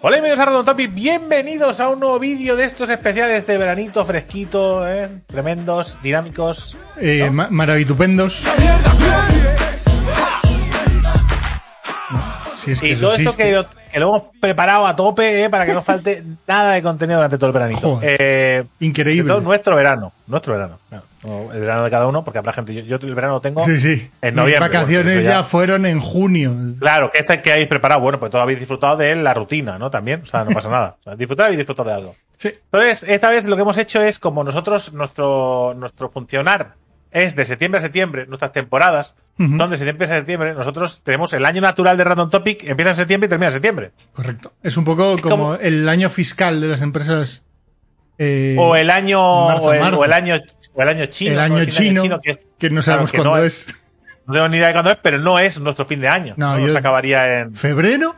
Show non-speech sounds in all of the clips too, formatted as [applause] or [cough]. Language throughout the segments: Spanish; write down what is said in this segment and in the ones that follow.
Hola y bienvenidos a Random Topic, bienvenidos a un nuevo vídeo de estos especiales de veranito fresquito, ¿eh? tremendos, dinámicos. Eh, ¿no? ma- Maravitupendos. Si es que Y todo esto que lo, que lo hemos preparado a tope ¿eh? para que no falte [laughs] nada de contenido durante todo el veranito. Joder. Eh, Increíble. todo nuestro verano, nuestro verano. claro. No, el verano de cada uno, porque habrá gente. Yo, yo el verano lo tengo Sí, sí. en Mis noviembre. vacaciones bueno, eso ya... fueron en junio. Claro, que este que habéis preparado, bueno, pues todo habéis disfrutado de la rutina, ¿no? También, o sea, no pasa nada. O sea, disfrutar y disfrutar de algo. Sí. Entonces, esta vez lo que hemos hecho es, como nosotros, nuestro, nuestro funcionar es de septiembre a septiembre, nuestras temporadas Ujú. son de septiembre a septiembre, nosotros tenemos el año natural de Random Topic, empieza en septiembre y termina en septiembre. Correcto. Es un poco como como- el año fiscal de las empresas. eh, O el año, marzo, o, el, marzo. o el año, o el año chino. el año chino, que, que no claro, sabemos que cuándo no es. no tengo ni idea de cuándo es, pero no es nuestro fin de año. No, No, yo- se acabaría en. ¿Febrero?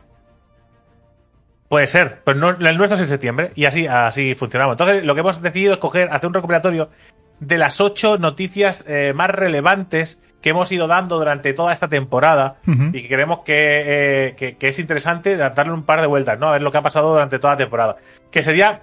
Puede ser, pero no, el nuestro es en septiembre y así, así funcionamos. Entonces, lo que hemos decidido es coger, hacer un recopilatorio de las ocho noticias eh, más relevantes que hemos ido dando durante toda esta temporada y que creemos que, eh, que- que es interesante darle un par de vueltas, ¿no? A ver lo que ha pasado durante toda la temporada. Que sería,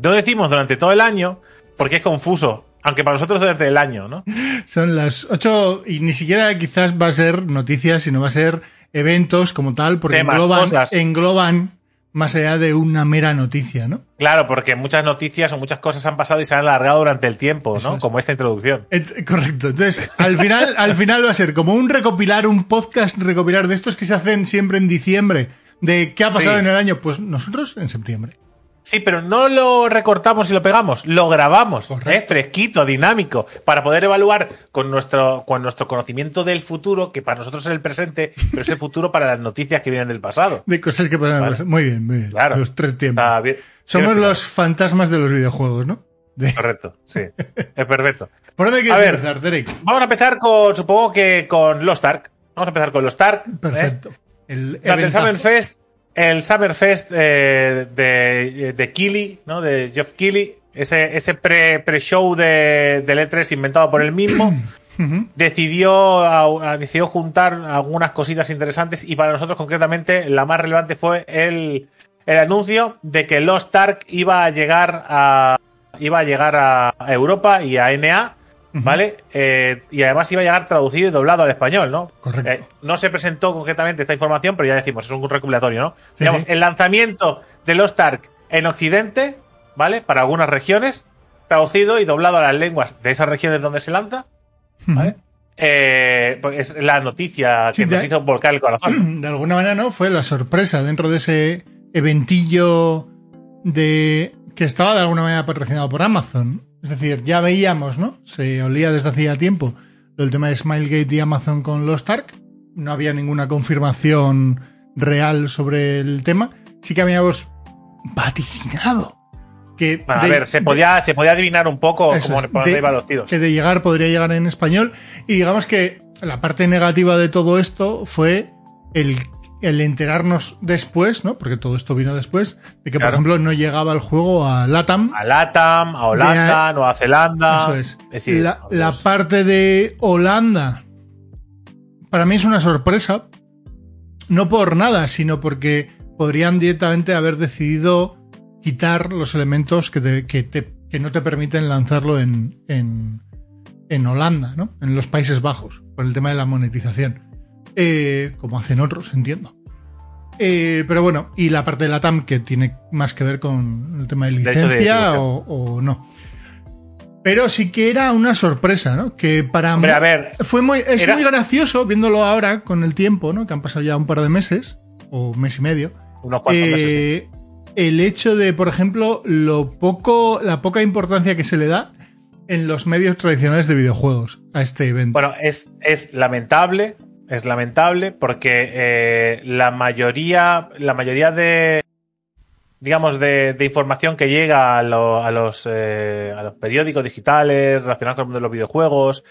no decimos durante todo el año, porque es confuso, aunque para nosotros durante el año, ¿no? Son las ocho y ni siquiera quizás va a ser noticias, sino va a ser eventos como tal, porque Temas, engloban, cosas. engloban más allá de una mera noticia, ¿no? Claro, porque muchas noticias o muchas cosas han pasado y se han alargado durante el tiempo, Eso ¿no? es. Como esta introducción. Et- correcto. Entonces, al final, al final va a ser como un recopilar, un podcast recopilar de estos que se hacen siempre en diciembre, de qué ha pasado Sí. en el año. Pues nosotros en septiembre. Sí, pero no lo recortamos y lo pegamos, lo grabamos, Correcto. ¿eh? fresquito, dinámico, para poder evaluar con nuestro, con nuestro conocimiento del futuro, que para nosotros es el presente, pero es el futuro para las noticias que vienen del pasado. De cosas que pasan. Vale. Muy bien, muy bien. Claro. Los tres tiempos. Está bien. Somos los fantasmas de los videojuegos, ¿no? De- Correcto, sí. [laughs] Es perfecto. ¿Por dónde A quieres ver. empezar, Derek? Vamos a empezar con, supongo que con Lost Ark. Vamos a empezar con Lost Ark. ¿eh? Perfecto. El Durante el eventazo. El Summerfest eh, de, de Keighley, ¿no? De Jeff Keighley, ese, ese pre- pre-show de, del E3 inventado por él mismo, [clears throat] decidió, a- a- decidió juntar algunas cositas interesantes y para nosotros concretamente la más relevante fue el, el anuncio de que Lost Ark iba a llegar a, iba a, llegar a a Europa y a NA. ¿Vale? Eh, y además iba a llegar traducido y doblado al español, ¿no? Correcto. Eh, no se presentó concretamente esta información, pero ya decimos, es un recopilatorio, ¿no? Sí, Digamos, sí. el lanzamiento de Lost Ark en Occidente, ¿vale? Para algunas regiones, traducido y doblado a las lenguas de esas regiones donde se lanza, ¿vale? Eh, pues es la noticia que Sí, nos de- hizo volcar el corazón. [clears throat] de alguna manera no fue la sorpresa dentro de ese eventillo de que estaba de alguna manera patrocinado por Amazon. Es decir, ya veíamos, ¿no? Se olía desde hacía tiempo el tema de Smilegate y Amazon con Lost Ark. No había ninguna confirmación real sobre el tema. Sí que habíamos vaticinado que Bueno, a ver, se de- podía, se podía adivinar un poco cómo es, de- iban los tiros. que de llegar podría llegar en español. Y digamos que la parte negativa de todo esto fue el, el enterarnos después, ¿no? Porque todo esto vino después, de que, Claro. por ejemplo, no llegaba el juego a LATAM. A LATAM, a Holanda, Nueva Zelanda. Eso es. decir, la, parte de Holanda, para mí es una sorpresa. No por nada, sino porque podrían directamente haber decidido quitar los elementos que, te- que, te- que no te permiten lanzarlo en, en, en Holanda, ¿no? En los Países Bajos, por el tema de la monetización. Eh, como hacen otros, entiendo. Eh, pero bueno, y la parte de la TAM que tiene más que ver con el tema de licencia o, o no. Pero sí que era una sorpresa, ¿no? Que para Hombre, a ver, fue muy, es era- muy gracioso viéndolo ahora con el tiempo, ¿no? Que han pasado ya un par de meses o mes y medio. unos cuantos meses. Eh, el hecho de, por ejemplo, lo poco, la poca importancia que se le da en los medios tradicionales de videojuegos a este evento. Bueno, es, es lamentable, es lamentable porque eh, la mayoría, la mayoría de, digamos, de, información que llega a, los, eh, a los periódicos digitales relacionados con el mundo de los videojuegos.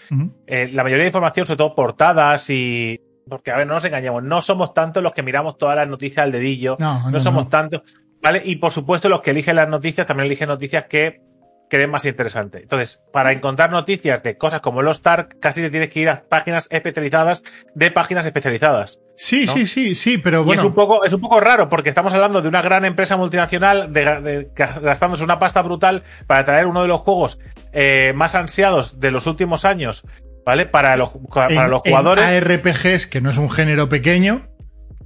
Eh, la mayoría de información, sobre todo portadas y. Porque, a ver, no nos engañemos, no somos tantos los que miramos todas las noticias al dedillo. No, no, somos tantos. ¿Vale? Y por supuesto, los que eligen las noticias también eligen noticias que creen más interesante. Entonces, para encontrar noticias de cosas como los Stark, casi te tienes que ir a páginas especializadas de páginas especializadas. Sí, sí, sí, sí, pero bueno. es un poco, es un poco raro porque estamos hablando de una gran empresa multinacional de, gastándose una pasta brutal para traer uno de los juegos eh, más ansiados de los últimos años, ¿vale? Para los, para los jugadores. ARPGs, que no es un género pequeño.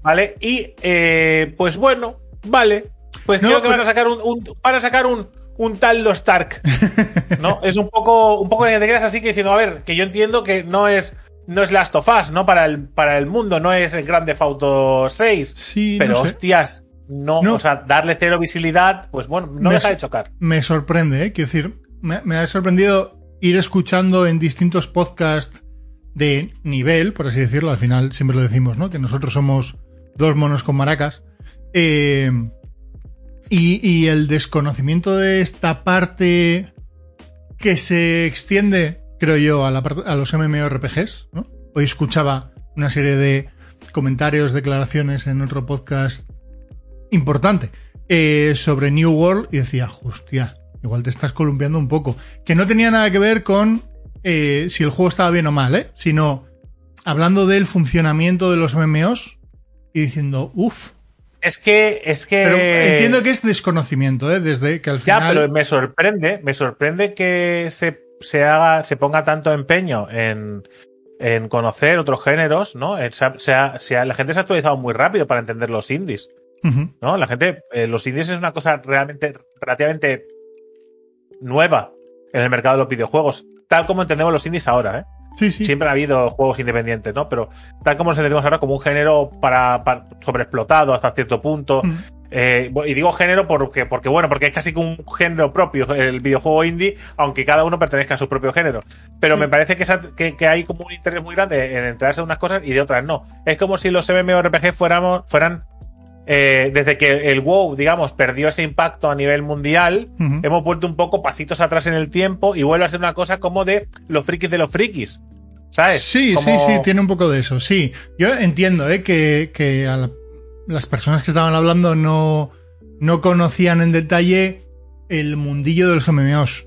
¿Vale? Y eh, pues bueno, vale. Pues creo que van a sacar un, un, van a sacar un, un tal Los Stark. ¿No? [laughs] es un poco, un poco de quedas así que diciendo, a ver, que yo entiendo que no es no es Last of Us, ¿no? Para el, para el mundo, no es el Grande Auto 6. Sí, pero hostias, no, o sea, darle cero visibilidad, pues bueno, no deja de chocar. Me sorprende, ¿eh? Quiero decir, me, ha sorprendido ir escuchando en distintos podcasts de nivel, por así decirlo, al final siempre lo decimos, ¿no? Que nosotros somos dos monos con maracas. Eh, y, el desconocimiento de esta parte que se extiende creo yo, a, los MMORPGs. ¿no? Hoy escuchaba una serie de comentarios, declaraciones en otro podcast importante eh, sobre New World y decía, hostia, igual te estás columpiando un poco. Que no tenía nada que ver con eh, si el juego estaba bien o mal, ¿eh? sino hablando del funcionamiento de los MMOs y diciendo, uff. Es que, es que. entiendo que es desconocimiento, ¿eh? Desde que al final. Ya, pero me sorprende, me sorprende que se se haga, se ponga tanto empeño en, en conocer otros géneros, ¿no? Eh, sea, la gente se ha actualizado muy rápido para entender los indies. ¿No? La gente, eh, los indies es una cosa realmente, relativamente nueva en el mercado de los videojuegos, tal como entendemos los indies ahora, ¿eh? Sí, sí. Siempre ha habido juegos independientes, ¿no? Pero tal como los entendemos ahora como un género para, para sobreexplotado hasta cierto punto. Eh, y digo género porque, porque, bueno, porque es casi que un género propio el videojuego indie, aunque cada uno pertenezca a su propio género. Pero me parece que, que, hay como un interés muy grande en enterarse de unas cosas y de otras no. Es como si los MMORPG fuéramos, fueran eh, desde que el WoW, digamos, perdió ese impacto a nivel mundial, hemos vuelto un poco pasitos atrás en el tiempo y vuelve a ser una cosa como de los frikis de los frikis. ¿Sabes? Sí, sí, sí, tiene un poco de eso, sí. Yo entiendo ¿eh? que, que a la las personas que estaban hablando no, no conocían en detalle el mundillo de los MMOs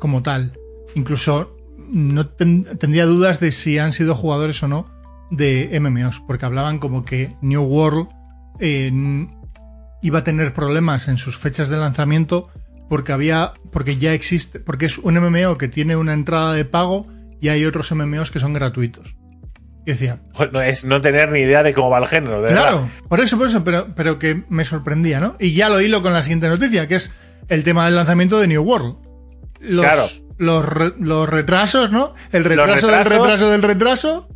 como tal. Incluso no tendría dudas de si han sido jugadores o no de MMOs, porque hablaban como que New World iba a tener problemas en sus fechas de lanzamiento porque había porque ya existe porque es un MMO que tiene una entrada de pago y hay otros MMOs que son gratuitos. Y decía. Bueno, es no tener ni idea de cómo va el género. claro, por eso, por eso, pero, pero que me sorprendía, ¿no? Y ya lo hilo con la siguiente noticia, que es el tema del lanzamiento de New World. Los, claro. Los, retrasos, ¿no? El retraso del retraso del retraso.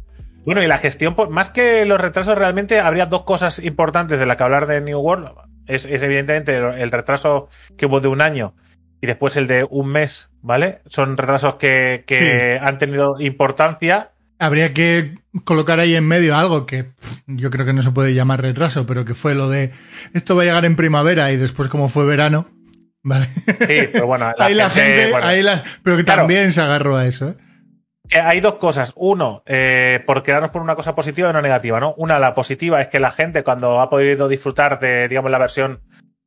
Bueno, y la gestión, más que los retrasos, realmente habría dos cosas importantes de las que hablar de New World. Es, evidentemente el retraso que hubo de un año y después el de un mes, ¿vale? Son retrasos que, que han tenido importancia Habría que colocar ahí en medio algo que yo creo que no se puede llamar retraso, pero que fue lo de esto va a llegar en primavera y después como fue verano. Vale. Sí, pero bueno, [laughs] ahí la gente, ahí la, pero que también se agarró a eso. ¿eh? Eh, hay dos cosas. Uno, eh, por quedarnos por una cosa positiva y una negativa, ¿no? Una, la positiva es que la gente cuando ha podido disfrutar de, digamos, la versión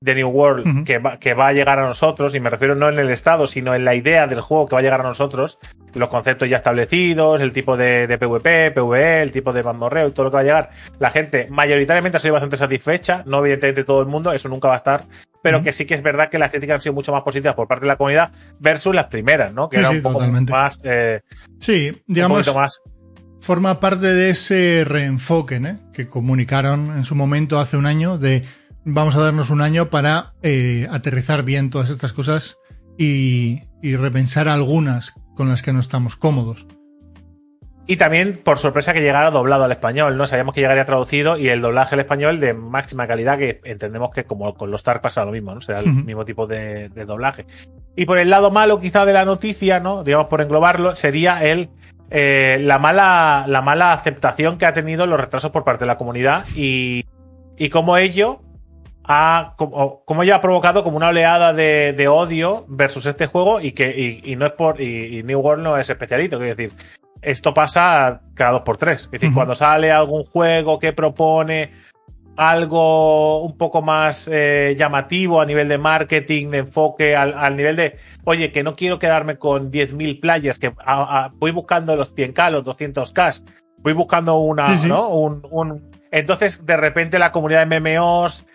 de New World que, va, que va a llegar a nosotros, y me refiero no en el estado, sino en la idea del juego que va a llegar a nosotros, los conceptos ya establecidos, el tipo de, de PvP, PvE, el tipo de bambordeo y todo lo que va a llegar. La gente mayoritariamente ha sido bastante satisfecha, no evidentemente todo el mundo, eso nunca va a estar, pero que sí que es verdad que las críticas han sido mucho más positivas por parte de la comunidad versus las primeras, ¿no? Que era un poco más... Eh, sí, digamos... más forma parte de ese reenfoque ¿eh? que comunicaron en su momento hace un año de vamos a darnos un año para eh, aterrizar bien todas estas cosas y, repensar algunas con las que no estamos cómodos. Y también, por sorpresa, que llegara doblado al español, ¿no? Sabíamos que llegaría traducido y el doblaje al español de máxima calidad, que entendemos que como con los TAR pasa lo mismo, ¿no? Será el mismo tipo de, doblaje. Y por el lado malo, quizá, de la noticia, ¿no? Digamos, por englobarlo, sería el eh, la mala la mala aceptación que ha tenido los retrasos por parte de la comunidad y, y cómo ello ha, como, como ya ha provocado como una oleada de, de odio versus este juego y que y, y no es por y, y New World no es especialito, quiero decir, esto pasa cada dos por tres. Es decir, cuando sale algún juego que propone algo un poco más eh, llamativo a nivel de marketing, de enfoque, al, al nivel de, oye, que no quiero quedarme con 10.000 playas, que a- a- voy buscando los 100k, los 200k, voy buscando una, Sí, sí. ¿no? Un, un- Entonces, de repente, la comunidad de MMOs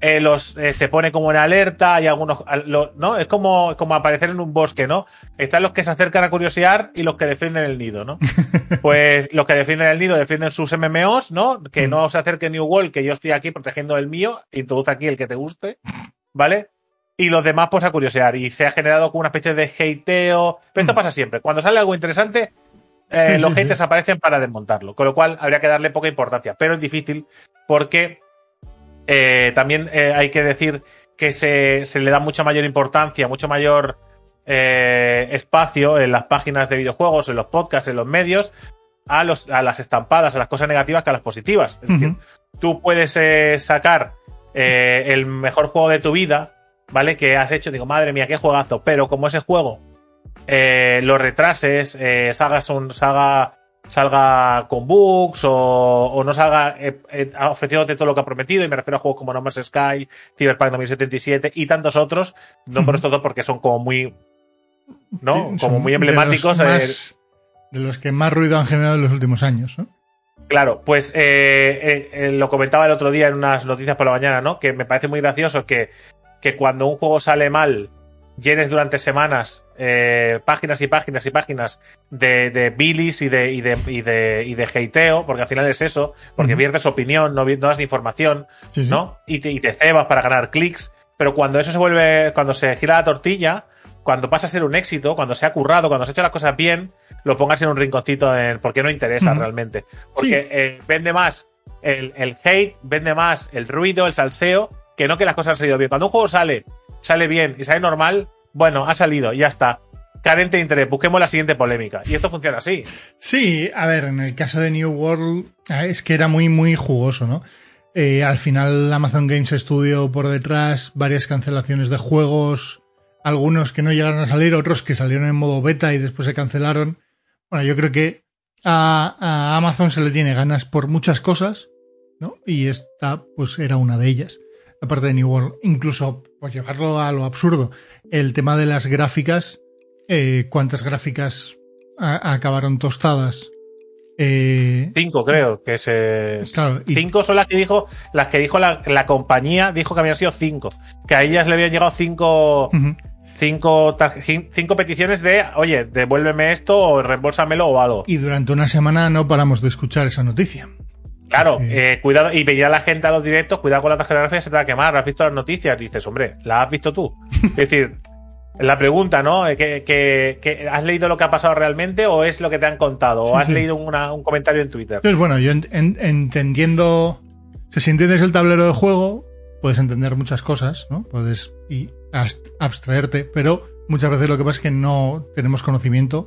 eh, los, eh, se pone como en alerta, hay algunos, lo- ¿no? Es como, como aparecer en un bosque, ¿no? Están los que se acercan a curiosear y los que defienden el nido, ¿no? [laughs] Pues los que defienden el nido defienden sus MMOs, ¿no? Que Mm. no se acerque New World, que yo estoy aquí protegiendo el mío, introduce aquí el que te guste, ¿vale? Y los demás, pues a curiosear. Y se ha generado como una especie de hateo. Pero esto Mm. pasa siempre. Cuando sale algo interesante, eh, Sí, los sí, haters sí. aparecen para desmontarlo. Con lo cual habría que darle poca importancia. Pero es difícil porque eh, también eh, hay que decir que se, se le da mucha mayor importancia, mucho mayor eh, espacio en las páginas de videojuegos, en los podcasts, en los medios, a, los, a las estampadas, a las cosas negativas que a las positivas. Es decir, tú puedes sacar el mejor juego de tu vida, ¿vale? Que has hecho, digo, madre mía, qué juegazo, pero como ese juego lo retrases, salgas un, salga, salga con bugs o, o no salga eh, eh, ofreciéndote todo lo que ha prometido, y me refiero a juegos como No Man's Sky, Cyberpunk 2077 y tantos otros, no por estos dos porque son como muy, ¿no? Sí, como muy de emblemáticos. los eh, más- de los que más ruido han generado en los últimos años, ¿no? Claro, pues eh, eh, lo comentaba el otro día en unas noticias por la mañana, ¿no? Que me parece muy gracioso que, que cuando un juego sale mal, llenes durante semanas eh, páginas y páginas y páginas de, de bilis y de, y, de, y, de, y de hateo, porque al final es eso, porque Ujú. pierdes opinión, no, no das información, Sí, sí. ¿no? Y te, y te cebas para ganar clics, pero cuando eso se vuelve, cuando se gira la tortilla, cuando pasa a ser un éxito, cuando se ha currado, cuando se ha hecho las cosas bien, lo pongas en un rinconcito en, porque no interesa realmente. Porque eh, vende más el, el hate, vende más el ruido, el salseo, que no que las cosas han salido bien. Cuando un juego sale, sale bien y sale normal, bueno, ha salido, ya está. Carente de interés, busquemos la siguiente polémica. Y esto funciona así. Sí, a ver, en el caso de New World eh, es que era muy, muy jugoso, ¿no? Eh, al final Amazon Games Studio por detrás, varias cancelaciones de juegos, algunos que no llegaron a salir, otros que salieron en modo beta y después se cancelaron. Bueno, yo creo que a, a Amazon se le tiene ganas por muchas cosas, ¿no? Y esta, pues, era una de ellas. La parte de New World, incluso, por llevarlo a lo absurdo, el tema de las gráficas, eh, cuántas gráficas acabaron tostadas. Eh, Cinco, creo, que se. Claro, y- Cinco son las que dijo, las que dijo la, la compañía, dijo que habían sido cinco. Que a ellas le habían llegado cinco. cinco, cinco peticiones de, oye, devuélveme esto o reembolsámelo o algo. y durante una semana no paramos de escuchar esa noticia. Claro, Sí. eh, cuidado, y veía la gente a los directos, cuidado con la tarjeta gráfica, se te va a quemar, ¿has visto las noticias? Dices, hombre, ¿la has visto tú? es decir, la pregunta, ¿no? Eh, ¿Que, que, que- has leído lo que ha pasado realmente o es lo que te han contado? Sí, ¿O has sí. leído una- un comentario en Twitter? Entonces, bueno, yo en- en- entendiendo. o sea, si entiendes el tablero de juego, puedes entender muchas cosas, ¿no? Puedes y abstraerte, pero muchas veces lo que pasa es que no tenemos conocimiento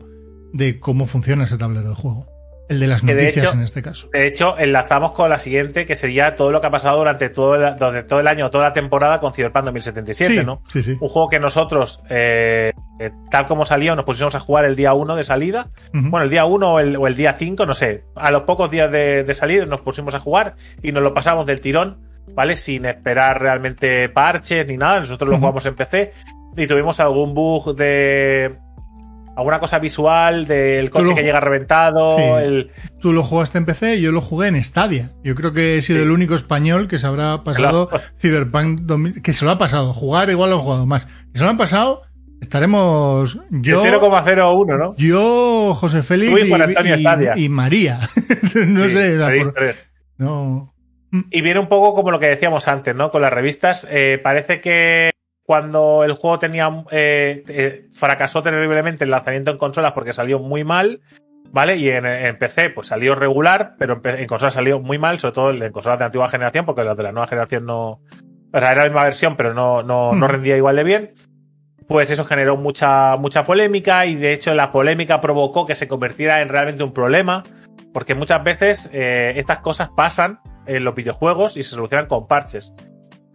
de cómo funciona ese tablero de juego. El de las de noticias hecho- en este caso. De hecho, enlazamos con la siguiente, que sería todo lo que ha pasado durante todo el, durante todo el año, toda la temporada con Cyberpunk 2077, sí, ¿no? sí, sí. Un juego que nosotros, eh, eh, tal como salió, nos pusimos a jugar el día 1 de salida. Bueno, el día 1 o el, o el día 5, no sé. A los pocos días de, de salir nos pusimos a jugar y nos lo pasamos del tirón, ¿vale? Sin esperar realmente parches ni nada. Nosotros lo jugamos en PC y tuvimos algún bug de. Alguna cosa visual del coche que llega reventado. Sí. El, Tú lo jugaste en PC yo lo jugué en Stadia. Yo creo que he sido Sí. el único español que se habrá pasado Claro. [laughs] Cyberpunk 2000, que se lo ha pasado. Jugar igual lo he jugado más. Si se lo han pasado, estaremos yo, 0,01, ¿no? yo, José Félix y y, y María. [laughs] no Sí, sé, tenéis por- tres. no. Y viene un poco como lo que decíamos antes, ¿no? Con las revistas. Eh, parece que cuando el juego tenía. eh, eh, fracasó terriblemente el lanzamiento en consolas porque salió muy mal. ¿Vale? Y en, en PC, pues salió regular, pero en, en consolas salió muy mal, sobre todo en consolas de antigua generación, porque las de la nueva generación no. O sea, era la misma versión, pero no, no, no Hmm. rendía igual de bien. Pues eso generó mucha, mucha polémica y de hecho la polémica provocó que se convirtiera en realmente un problema, porque muchas veces eh, estas cosas pasan en los videojuegos y se solucionan con parches.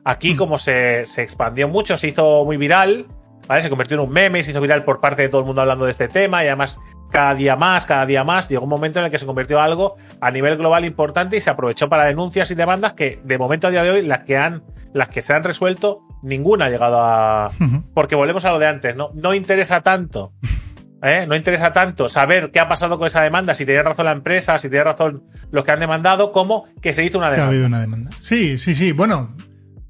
Aquí, como se, se expandió mucho, se hizo muy viral, ¿vale? Se convirtió en un meme, se hizo viral por parte de todo el mundo hablando de este tema y además cada día más, cada día más, llegó un momento en el que se convirtió en algo a nivel global importante y se aprovechó para denuncias y demandas que de momento a día de hoy las que han las que se han resuelto ninguna ha llegado a porque volvemos a lo de antes, ¿no? No interesa tanto ¿eh? No interesa tanto saber qué ha pasado con esa demanda, si tenía razón la empresa, si tenía razón los que han demandado, como que se hizo una demanda. ha habido una demanda. Sí, sí, sí. Bueno,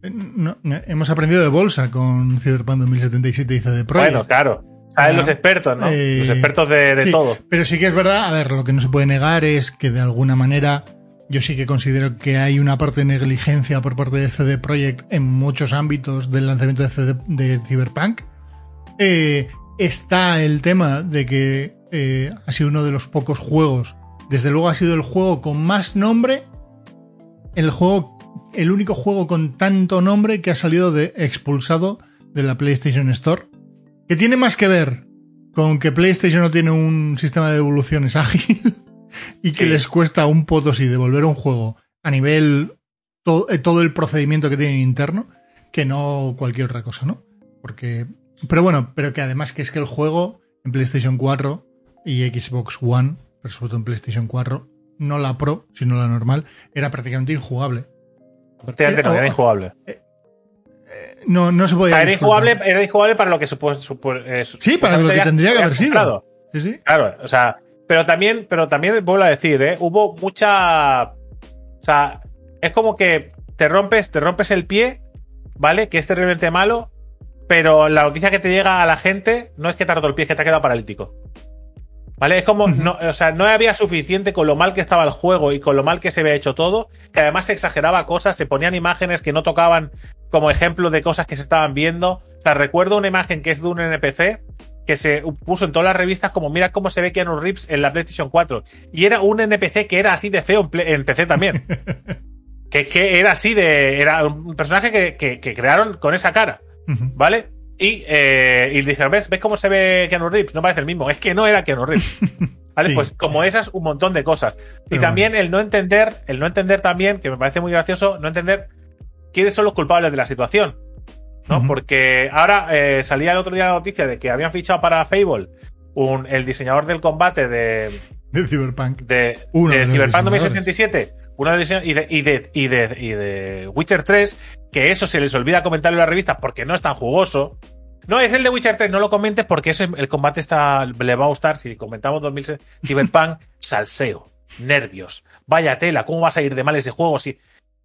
hemos aprendido de bolsa con Cyberpunk 2077 y CD Projekt. Bueno, claro. Saben los expertos, ¿no? Eh, los expertos de, todo. Pero sí que es verdad, a ver, lo que no se puede negar es que de alguna manera yo sí que considero que hay una parte de negligencia por parte de CD Projekt en muchos ámbitos del lanzamiento de, CD, de Cyberpunk. Eh, está el tema de que eh, ha sido uno de los pocos juegos. Desde luego ha sido el juego con más nombre. El juego, el único juego con tanto nombre que ha salido de expulsado de la PlayStation Store. Que tiene más que ver con que PlayStation no tiene un sistema de devoluciones [laughs] ágil y que les cuesta un potosí devolver un juego a nivel eh, todo el procedimiento que tienen interno que no cualquier otra cosa, ¿no? Porque pero bueno, pero que además que es que el juego en PlayStation 4 y Xbox One, pero sobre todo en PlayStation 4, no la Pro, sino la normal, era prácticamente injugable. Prácticamente no, era injugable. Eh, eh, no, no se podía. era, injugable, era injugable para lo que supone. Eh, sí, para lo que tendría que haber sido. Sí, sí. Claro, o sea, pero también, pero también vuelvo a decir, ¿eh? hubo mucha. O sea, es como que te rompes, te rompes el pie, ¿vale? Que es terriblemente malo, pero la noticia que te llega a la gente no es que te ha roto el pie, es que te ha quedado paralítico. ¿Vale? Es como, no, o sea, no había suficiente con lo mal que estaba el juego y con lo mal que se había hecho todo, que además se exageraba cosas, se ponían imágenes que no tocaban como ejemplo de cosas que se estaban viendo. O sea, recuerdo una imagen que es de un NPC que se puso en todas las revistas como mira cómo se ve Keanu Reeves en la PlayStation 4. Y era un NPC que era así de feo en, PC también. [laughs] que, que, era así de... Era un personaje que, que crearon con esa cara. ¿Vale? Y, eh, y dijeron, ¿ves? ¿ves cómo se ve Keanu Reeves? No parece el mismo. Es que no era Keanu Reeves. [laughs] ¿Vale? Pues como esas, un montón de cosas. y también el no entender, el no entender también, que me parece muy gracioso, no entender quiénes son los culpables de la situación. ¿No? Porque ahora eh, salía el otro día la noticia de que habían fichado para Fable un, el diseñador del combate de. De Cyberpunk. De, de Cyberpunk 2077 una edición y de, y de, y de, y de Witcher 3, que eso se les olvida comentarlo en la revista porque no es tan jugoso. No, es el de Witcher 3, no lo comentes porque eso, el combate está, le va a gustar. Si comentamos 2006, Cyberpunk, [laughs] salseo, nervios, vaya tela, ¿cómo vas a ir de mal ese juego? Si,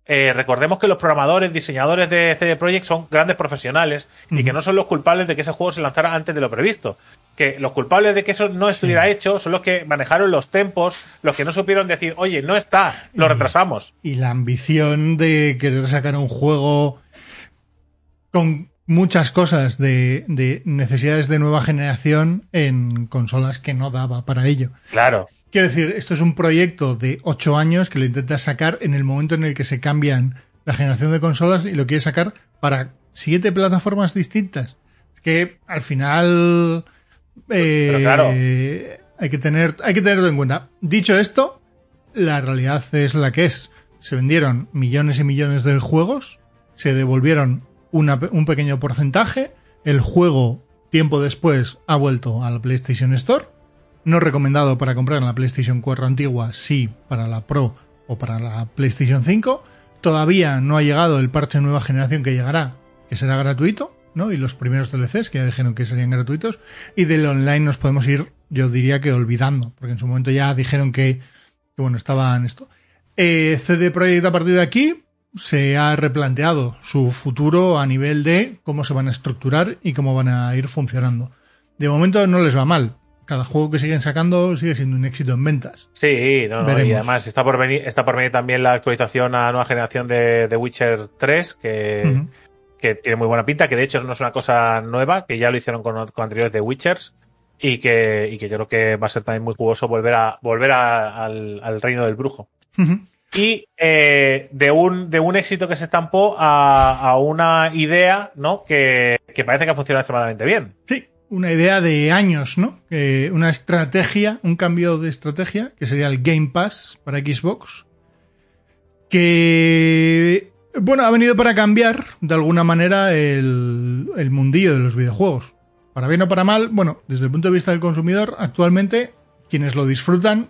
eh, recordemos que los programadores, diseñadores de CD Projekt son grandes profesionales y que no son los culpables de que ese juego se lanzara antes de lo previsto que los culpables de que eso no estuviera hecho son los que manejaron los tempos, los que no supieron decir, oye, no está, lo retrasamos. Y la ambición de querer sacar un juego con muchas cosas de, de, necesidades de nueva generación en consolas que no daba para ello. Claro. Quiero decir, esto es un proyecto de ocho años que lo intentas sacar en el momento en el que se cambian la generación de consolas y lo quieres sacar para siete plataformas distintas. Es que al final pero claro. Eh, hay que, tener, hay que tenerlo en cuenta. Dicho esto, la realidad es la que es. Se vendieron millones y millones de juegos, se devolvieron un pequeño porcentaje, el juego tiempo después ha vuelto a la PlayStation Store, no recomendado para comprar en la PlayStation 4 antigua, sí para la Pro o para la PlayStation 5. Todavía no ha llegado el parche nueva generación que llegará, que será gratuito. ¿no? Y los primeros DLCs que ya dijeron que serían gratuitos. Y del online nos podemos ir, yo diría que olvidando, porque en su momento ya dijeron que, bueno, estaban esto. Eh, CD Projekt a partir de aquí se ha replanteado su futuro a nivel de cómo se van a estructurar y cómo van a ir funcionando. De momento no les va mal. Cada juego que siguen sacando sigue siendo un éxito en ventas. Sí, no, no, y además está por venir, está por venir también la actualización a nueva generación de, de Witcher 3, que, que tiene muy buena pinta, que de hecho no es una cosa nueva, que ya lo hicieron con, anteriores de Witchers y que, y que yo creo que va a ser también muy jugoso volver a volver al, reino del brujo. Y eh, de, un, de un éxito que se estampó a, una idea, ¿no? Que, parece que ha funcionado extremadamente bien. Sí, una idea de años, ¿no? una estrategia, un cambio de estrategia, que sería el Game Pass para Xbox, que Bueno, ha venido para cambiar de alguna manera el, mundillo de los videojuegos. Para bien o para mal, bueno, desde el punto de vista del consumidor, actualmente quienes lo disfrutan,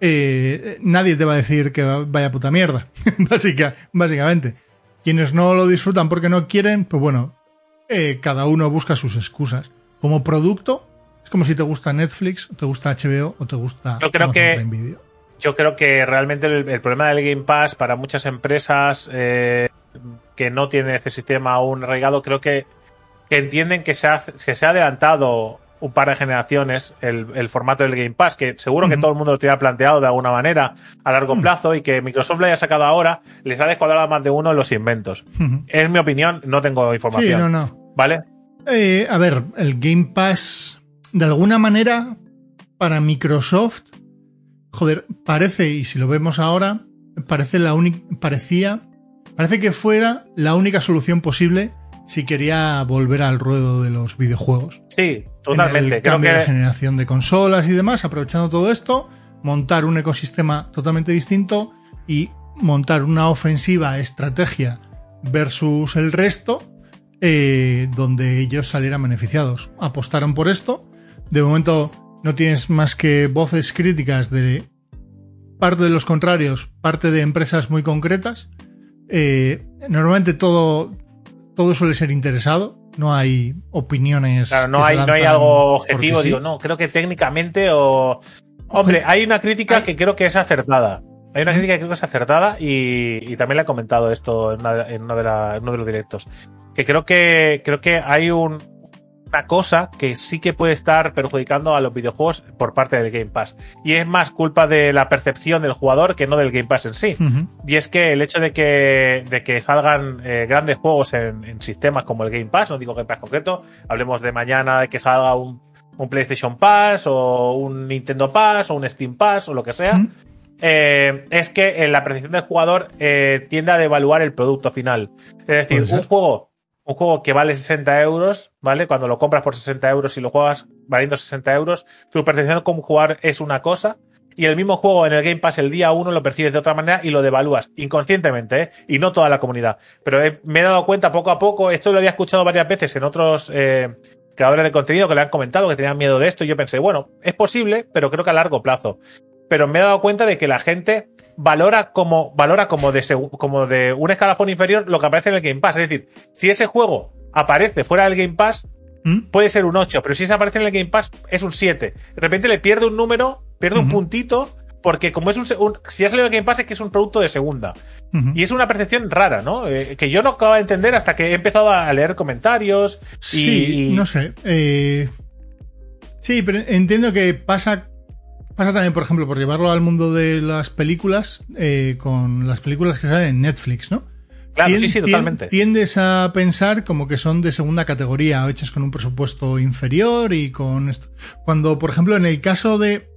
eh, nadie te va a decir que vaya puta mierda, [laughs] Básica, básicamente. Quienes no lo disfrutan porque no quieren, pues bueno, eh, cada uno busca sus excusas. Como producto, es como si te gusta Netflix, te gusta HBO o te gusta Yo creo que yo creo que realmente el, problema del Game Pass para muchas empresas eh, que no tienen ese sistema aún arraigado, creo que, entienden que se, ha, que se ha adelantado un par de generaciones el, formato del Game Pass, que seguro que todo el mundo lo tenía planteado de alguna manera a largo plazo y que Microsoft lo haya sacado ahora, les ha descuadrado más de uno en los inventos. En mi opinión, no tengo información. Sí, no, no. ¿Vale? Eh, a ver, el Game Pass, de alguna manera, para Microsoft, joder, parece, y si lo vemos ahora, parece la única, parecía, parece que fuera la única solución posible si quería volver al ruedo de los videojuegos. Sí, totalmente. el cambio de generación de consolas y demás, aprovechando todo esto, montar un ecosistema totalmente distinto y montar una ofensiva estrategia versus el resto, eh, donde ellos salieran beneficiados. Apostaron por esto. De momento no tienes más que voces críticas de parte de los contrarios, parte de empresas muy concretas. Eh, normalmente todo, todo suele ser interesado, no hay opiniones. Claro, no, hay, no hay algo objetivo, digo, no, creo que técnicamente o. Hombre, hay una crítica que creo que es acertada. Hay una crítica que creo que es acertada y, también le he comentado esto en, en, uno de los directos. Que creo que creo que hay un, una cosa que sí que puede estar perjudicando a los videojuegos por parte del Game Pass. Y es más culpa de la percepción del jugador que no del Game Pass en sí. Y es que el hecho de que, de que salgan eh, grandes juegos en, sistemas como el Game Pass, no digo Game Pass concreto, hablemos de mañana de que salga un, PlayStation Pass o un Nintendo Pass o un Steam Pass o lo que sea. Eh, es que la percepción del jugador eh, tiende a devaluar el producto final. Es decir, un juego un juego que vale 60 euros, ¿vale? Cuando lo compras por 60 euros y lo juegas valiendo 60 euros, tu percepción como jugar es una cosa y el mismo juego en el Game Pass el día uno lo percibes de otra manera y lo devalúas inconscientemente, ¿eh? Y no toda la comunidad. Pero me he dado cuenta poco a poco, esto lo había escuchado varias veces en otros eh, creadores de contenido que le han comentado que tenían miedo de esto y yo pensé, bueno, es posible, pero creo que a largo plazo. Pero me he dado cuenta de que la gente valora como, valora como de, como de un escalafón inferior lo que aparece en el Game Pass. Es decir, si ese juego aparece fuera del Game Pass, ¿Mm? puede ser un 8, pero si ese aparece en el Game Pass, es un 7. De repente le pierde un número, pierde un puntito, porque como es un, si ha salido el Game Pass es que es un producto de segunda. Y es una percepción rara, ¿no? Eh, que yo no acabo de entender hasta que he empezado a leer comentarios. Sí, no sé. Eh, sí, pero entiendo que pasa Pasa también, por ejemplo, por llevarlo al mundo de las películas, eh, con las películas que salen en Netflix, ¿no? Claro, sí, sí, totalmente. Tiendes a pensar como que son de segunda categoría, o hechas con un presupuesto inferior y con esto. Cuando, por ejemplo, en el caso de.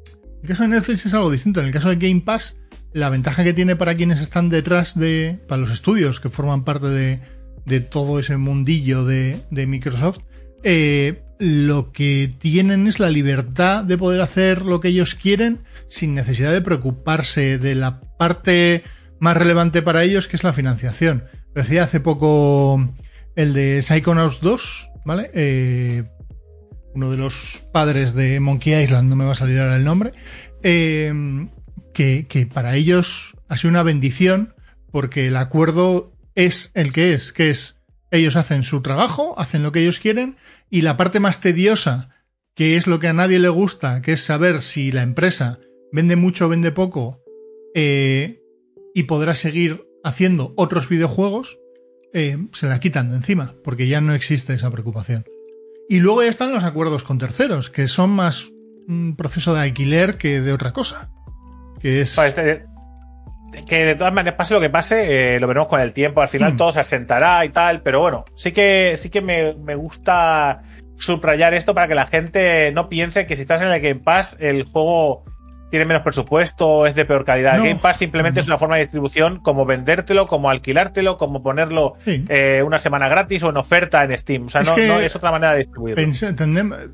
El caso de Netflix es algo distinto. En el caso de Game Pass, la ventaja que tiene para quienes están detrás de. para los estudios que forman parte de, de todo ese mundillo de, de Microsoft, eh, lo que tienen es la libertad de poder hacer lo que ellos quieren sin necesidad de preocuparse de la parte más relevante para ellos, que es la financiación. Decía hace poco el de Psychonauts 2, ¿vale? Eh, uno de los padres de Monkey Island, no me va a salir ahora el nombre, eh, que para ellos ha sido una bendición porque el acuerdo es el que es, que es ellos hacen su trabajo, hacen lo que ellos quieren y la parte más tediosa, que es lo que a nadie le gusta, que es saber si la empresa vende mucho o vende poco eh, y podrá seguir haciendo otros videojuegos, eh, se la quitan de encima, porque ya no existe esa preocupación. Y luego ya están los acuerdos con terceros, que son más un proceso de alquiler que de otra cosa. Que es. Este, que de todas maneras, pase lo que pase, eh, lo veremos con el tiempo. Al final mm. todo se asentará y tal, pero bueno, sí que, sí que me, gusta subrayar esto para que la gente no piense que si estás en el Game Pass, el juego tiene menos presupuesto, es de peor calidad. El Game Pass simplemente es una forma de distribución como vendértelo, como alquilártelo, como ponerlo eh, una semana gratis o en oferta en Steam. O sea, no, es otra manera de distribuirlo.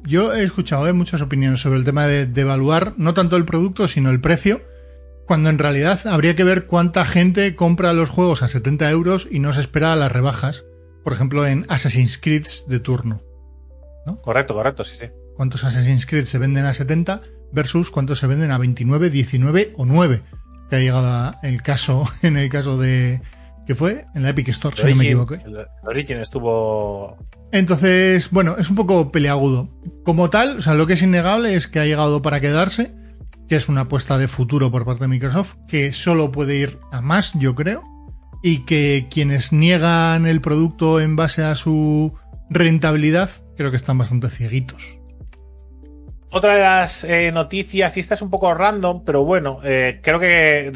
yo he escuchado eh, muchas opiniones sobre el tema de, de evaluar no tanto el producto, sino el precio Cuando en realidad habría que ver cuánta gente compra los juegos a 70 euros y no se espera a las rebajas, por ejemplo en Assassin's Creed de turno. Correcto, correcto, sí, sí. ¿Cuántos Assassin's Creed se venden a 70 versus cuántos se venden a 29, 19 o 9? Que ha llegado el caso, [laughs] en el caso de... ¿Qué fue? En la Epic Store, si no me equivoco. El Origin estuvo entonces, bueno, es un poco peleagudo. Como tal, o sea, lo que es innegable es que ha llegado para quedarse, que es una apuesta de futuro por parte de Microsoft, que solo puede ir a más, yo creo, y que quienes niegan el producto en base a su rentabilidad, creo que están bastante cieguitos. Otra de las eh, noticias, y esta es un poco random, pero bueno, eh, creo que,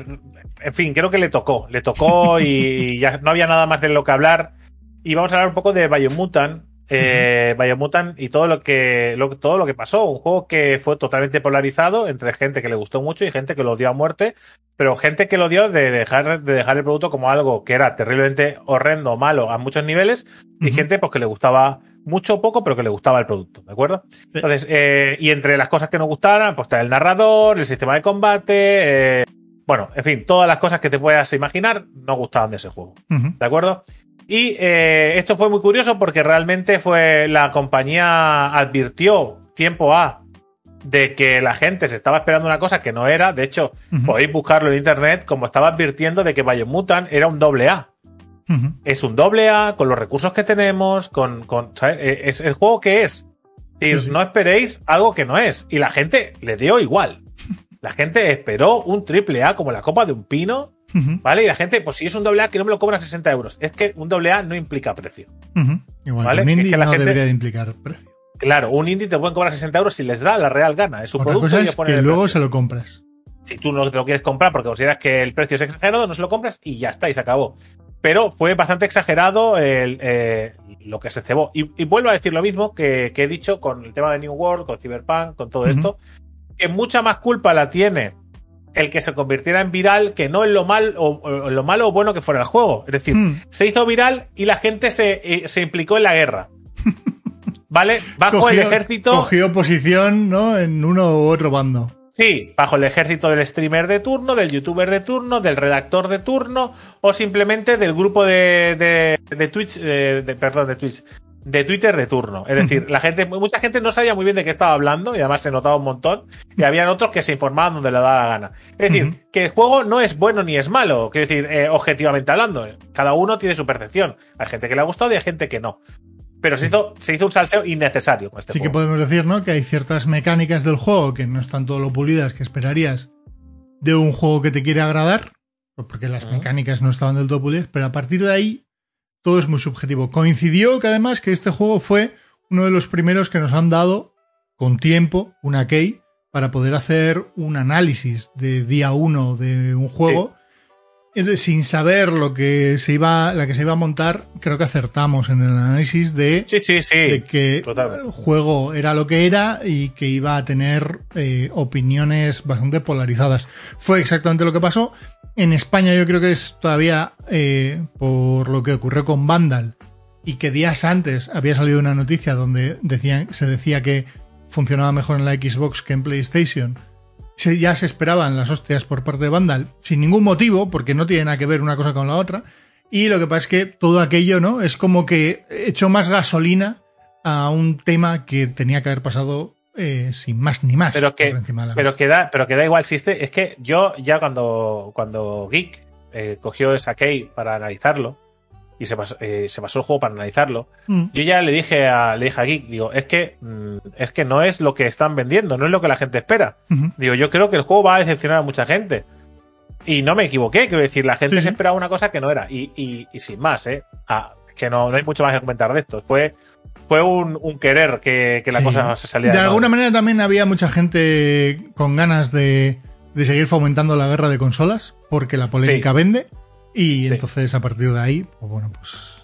en fin, creo que le tocó, le tocó y ya no había nada más de lo que hablar. Y vamos a hablar un poco de Biomutant, eh, Biomutant y todo lo que todo lo que pasó. Un juego que fue totalmente polarizado entre gente que le gustó mucho y gente que lo odió a muerte, pero gente que lo odió de dejar, de dejar el producto como algo que era terriblemente horrendo, malo a muchos niveles, y gente pues, que le gustaba mucho o poco, pero que le gustaba el producto, ¿de acuerdo? Entonces, eh, y entre las cosas que nos gustaran, pues está el narrador, el sistema de combate, eh, bueno, en fin, todas las cosas que te puedas imaginar no gustaban de ese juego, ¿de acuerdo? Y eh, esto fue muy curioso porque realmente fue la compañía advirtió tiempo A de que la gente se estaba esperando una cosa que no era. De hecho, podéis buscarlo en internet como estaba advirtiendo de que Biomutant era un doble A. Es un doble A con los recursos que tenemos, con, con eh, es el juego que es. Y no esperéis algo que no es. Y la gente le dio igual. [laughs] La gente esperó un triple A como la copa de un pino ¿Vale? Y la gente, pues si es un doble A, que no me lo cobra 60 euros. Es que un doble A no implica precio. Igual, un indie no debería de implicar precio. Claro, un indie te pueden cobrar 60 euros si les da la real gana. Es un Otra producto cosa es que luego se lo compras. Si tú no te lo quieres comprar porque consideras que el precio es exagerado, no se lo compras y ya está, y se acabó. Pero fue bastante exagerado el, eh, lo que se cebó. Y, vuelvo a decir lo mismo que, he dicho con el tema de New World, con Cyberpunk, con todo esto, que mucha más culpa la tiene el que se convirtiera en viral que no en lo mal o, lo malo o bueno que fuera el juego. Es decir, hmm. se hizo viral y la gente se, eh, se implicó en la guerra. [laughs] ¿Vale? Bajo el ejército. Cogió posición, ¿no? En uno u otro bando. Sí, bajo el ejército del streamer de turno, del youtuber de turno, del redactor de turno, o simplemente del grupo de, de, de Twitch, eh, de, perdón, de Twitch, de Twitter de turno. Es decir, la gente, mucha gente no sabía muy bien de qué estaba hablando y además se notaba un montón. Y habían otros que se informaban donde le daba la gana. Es decir, que el juego no es bueno ni es malo. Quiero decir, eh, objetivamente hablando, cada uno tiene su percepción. Hay gente que le ha gustado y hay gente que no. Pero se hizo, se hizo un salseo innecesario con este sí que podemos decir, ¿no? Que hay ciertas mecánicas del juego que no están todo lo pulidas que esperarías de un juego que te quiere agradar, porque las mecánicas no estaban del todo pulidas, pero a partir de ahí todo es muy subjetivo. Coincidió que además que este juego fue uno de los primeros que nos han dado con tiempo una key para poder hacer un análisis de día uno de un juego. Entonces, sin saber lo que se iba, la que se iba a montar, creo que acertamos en el análisis de, que el juego era lo que era y que iba a tener eh, opiniones bastante polarizadas. Fue exactamente lo que pasó. En España yo creo que es todavía eh, por lo que ocurrió con Vandal y que días antes había salido una noticia donde decían, se decía que funcionaba mejor en la Xbox que en PlayStation. Ya se esperaban las hostias por parte de Vandal sin ningún motivo, porque no tiene nada que ver una cosa con la otra. Y lo que pasa es que todo aquello, ¿no? Es como que echó más gasolina a un tema que tenía que haber pasado eh, sin más ni más. Pero que, pero que, da, pero que da igual, existe. Es que yo ya cuando, cuando Geek eh, cogió esa key para analizarlo y se pasó, eh, se pasó el juego para analizarlo, mm. yo ya le dije a, le dije a Geek, digo, es que, mm, es que no es lo que están vendiendo, no es lo que la gente espera. Digo, yo creo que el juego va a decepcionar a mucha gente. Y no me equivoqué, quiero decir, la gente se esperaba una cosa que no era. Y, y, y sin más, ¿eh? Ah, que no, no hay mucho más que comentar de esto. Fue fue un, querer que, la cosa se saliera. De, alguna manera también había mucha gente con ganas de, seguir fomentando la guerra de consolas, porque la polémica vende. Y entonces a partir de ahí, pues bueno, pues.